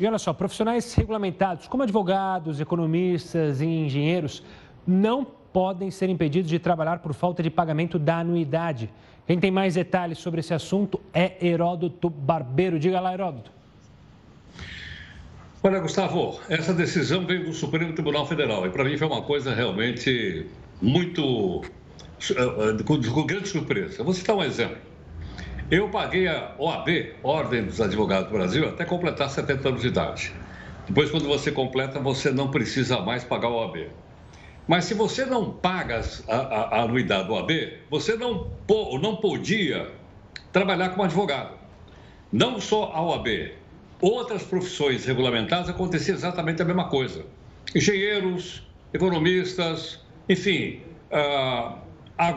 E olha só, profissionais regulamentados como advogados, economistas e engenheiros não podem ser impedidos de trabalhar por falta de pagamento da anuidade. Quem tem mais detalhes sobre esse assunto é Heródoto Barbeiro. Diga lá, Heródoto. Olha, Gustavo, essa decisão veio do Supremo Tribunal Federal e para mim foi uma coisa realmente muito. Eh, eh, com, grande surpresa. vou citar um exemplo. Eu paguei a OAB, Ordem dos Advogados do Brasil, até completar 70 anos de idade. Depois, quando você completa, você não precisa mais pagar a OAB. Mas se você não paga a, a, a anuidade do OAB, você não, não podia trabalhar como advogado. Não só a OAB, outras profissões regulamentadas acontecia exatamente a mesma coisa. Engenheiros, economistas, enfim. Uh,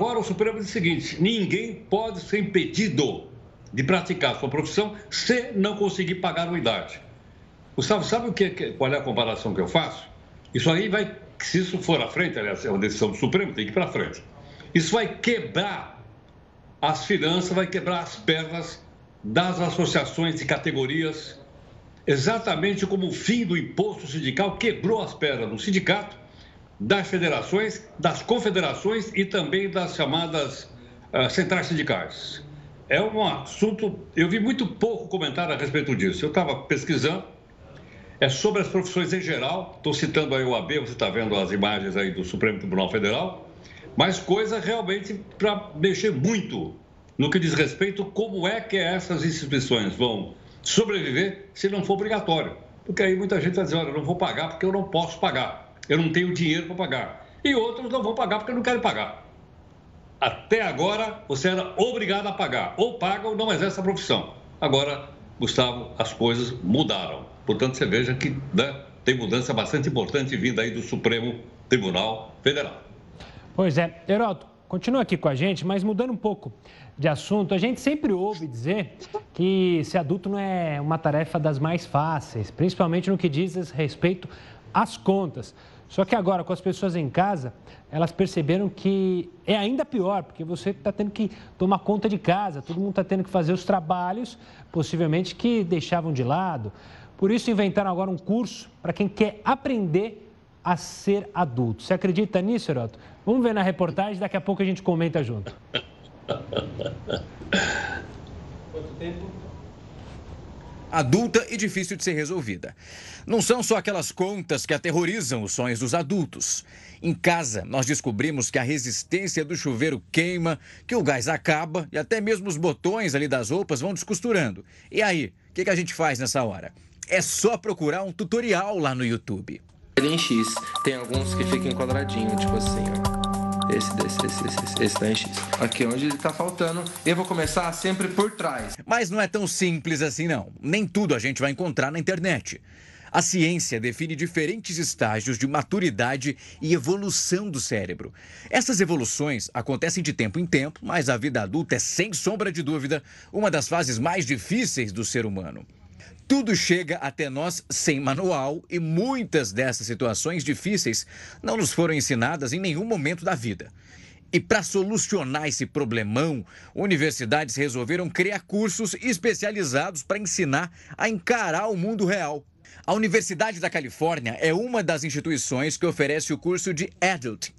agora o Supremo diz o seguinte: ninguém pode ser impedido de praticar sua profissão se não conseguir pagar a anuidade. Gustavo, sabe o que, qual é a comparação que eu faço? Isso aí vai, se isso for à frente, aliás, é uma decisão do Supremo, tem que ir para frente. Isso vai quebrar as finanças, vai quebrar as pernas das associações de categorias exatamente como o fim do imposto sindical quebrou as pernas do sindicato, das federações, das confederações e também das chamadas uh, centrais sindicais. É um assunto, eu vi muito pouco comentário a respeito disso. Eu estava pesquisando, é sobre as profissões em geral, estou citando aí o AB, você está vendo as imagens aí do Supremo Tribunal Federal, mas coisa realmente para mexer muito no que diz respeito como é que essas instituições vão sobreviver se não for obrigatório. Porque aí muita gente vai dizer, olha, eu não vou pagar porque eu não posso pagar, eu não tenho dinheiro para pagar. E outros não vão pagar porque não querem pagar. Até agora, você era obrigado a pagar. Ou paga ou não exerce a profissão. Agora, Gustavo, as coisas mudaram. Portanto, você veja que né, tem mudança bastante importante vinda aí do Supremo Tribunal Federal. Pois é. Heroto, continua aqui com a gente, mas mudando um pouco de assunto, a gente sempre ouve dizer que ser adulto não é uma tarefa das mais fáceis, principalmente no que diz respeito às contas. Só que agora, com as pessoas em casa, elas perceberam que é ainda pior, porque você está tendo que tomar conta de casa, todo mundo está tendo que fazer os trabalhos, possivelmente que deixavam de lado. Por isso, inventaram agora um curso para quem quer aprender a ser adulto. Você acredita nisso, Heroto? Vamos ver na reportagem, daqui a pouco a gente comenta junto. Quanto tempo? Adulta e difícil de ser resolvida. Não são só aquelas contas que aterrorizam os sonhos dos adultos. Em casa, nós descobrimos que a resistência do chuveiro queima, que o gás acaba e até mesmo os botões ali das roupas vão descosturando. E aí, o que, que a gente faz nessa hora? É só procurar um tutorial lá no YouTube. Em X, tem alguns que ficam quadradinho, tipo assim, ó. Esse, esse, esse, esse, esse em X. Aqui onde ele tá faltando, eu vou começar sempre por trás. Mas não é tão simples assim, não. Nem tudo a gente vai encontrar na internet. A ciência define diferentes estágios de maturidade e evolução do cérebro. Essas evoluções acontecem de tempo em tempo, mas a vida adulta é, sem sombra de dúvida, uma das fases mais difíceis do ser humano. Tudo chega até nós sem manual e muitas dessas situações difíceis não nos foram ensinadas em nenhum momento da vida. E para solucionar esse problemão, universidades resolveram criar cursos especializados para ensinar a encarar o mundo real. A Universidade da Califórnia é uma das instituições que oferece o curso de Adulting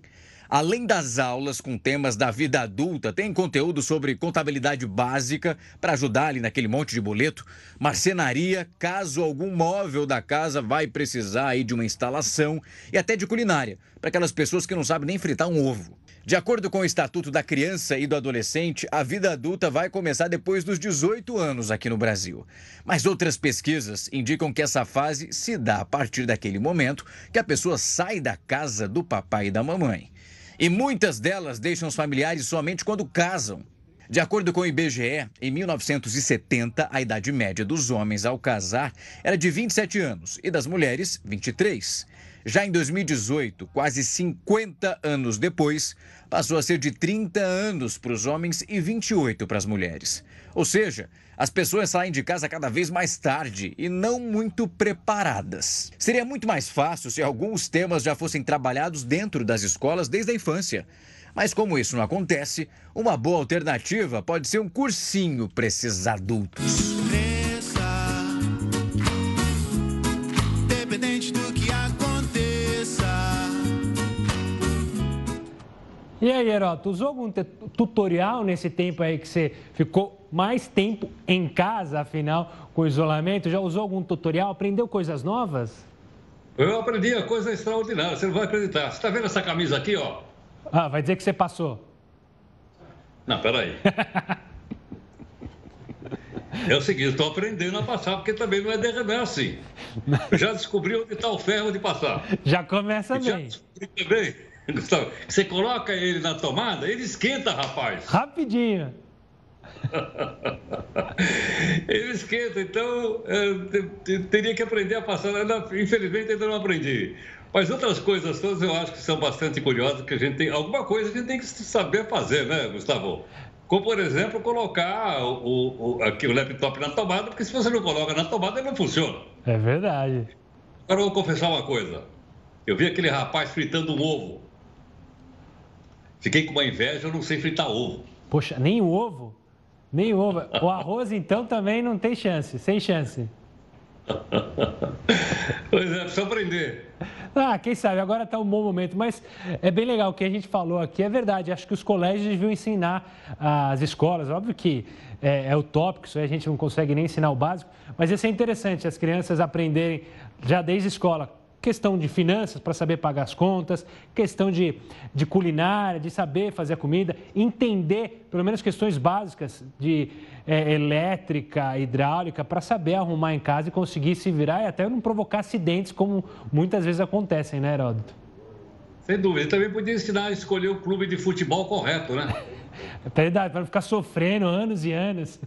Além das aulas com temas da vida adulta, tem conteúdo sobre contabilidade básica para ajudar ali naquele monte de boleto, marcenaria, caso algum móvel da casa vai precisar aí de uma instalação e até de culinária, para aquelas pessoas que não sabem nem fritar um ovo. De acordo com o Estatuto da Criança e do Adolescente, a vida adulta vai começar depois dos 18 anos aqui no Brasil. Mas outras pesquisas indicam que essa fase se dá a partir daquele momento que a pessoa sai da casa do papai e da mamãe. E muitas delas deixam os familiares somente quando casam. De acordo com o IBGE, em 1970, a idade média dos homens ao casar era de 27 anos e das mulheres, 23. Já em 2018, quase 50 anos depois, passou a ser de 30 anos para os homens e 28 para as mulheres. Ou seja, as pessoas saem de casa cada vez mais tarde e não muito preparadas. Seria muito mais fácil se alguns temas já fossem trabalhados dentro das escolas desde a infância. Mas como isso não acontece, uma boa alternativa pode ser um cursinho para esses adultos. E aí, Heroto, usou algum tutorial nesse tempo aí que você ficou mais tempo em casa, afinal, com o isolamento? Já usou algum tutorial? Aprendeu coisas novas? Eu aprendi a coisa extraordinária, você não vai acreditar. Você está vendo essa camisa aqui, ó? Ah, vai dizer que você passou. Não, peraí. É o seguinte, estou aprendendo a passar, porque também não é derramar assim. Eu já descobri onde está o ferro de passar. Já começa bem. Já descobri também, Gustavo, você coloca ele na tomada, ele esquenta, rapaz. Rapidinho. ele esquenta, então eu teria que aprender a passar. Infelizmente ainda não aprendi. Mas outras coisas todas eu acho que são bastante curiosas, que a gente tem. Alguma coisa a gente tem que saber fazer, né, Gustavo? Como, por exemplo, colocar o, o, aqui, o laptop na tomada, porque se você não coloca na tomada, ele não funciona. É verdade. Agora eu vou confessar uma coisa. Eu vi aquele rapaz fritando um ovo. Fiquei com uma inveja, eu não sei fritar ovo. Poxa, nem o ovo? Nem o ovo. O arroz, então, também não tem chance, sem chance. pois é, precisa aprender. Ah, quem sabe, agora está um bom momento, mas é bem legal o que a gente falou aqui, é verdade. Acho que os colégios deviam ensinar as escolas, óbvio que é, é utópico, isso aí a gente não consegue nem ensinar o básico, mas ia ser interessante as crianças aprenderem já desde a escola questão de finanças para saber pagar as contas, questão de, de culinária, de saber fazer a comida, entender pelo menos questões básicas de é, elétrica, hidráulica, para saber arrumar em casa e conseguir se virar e até não provocar acidentes, como muitas vezes acontecem, né, Heródoto? Sem dúvida. Ele também podia ensinar a escolher o clube de futebol correto, né? É verdade, para não ficar sofrendo anos e anos.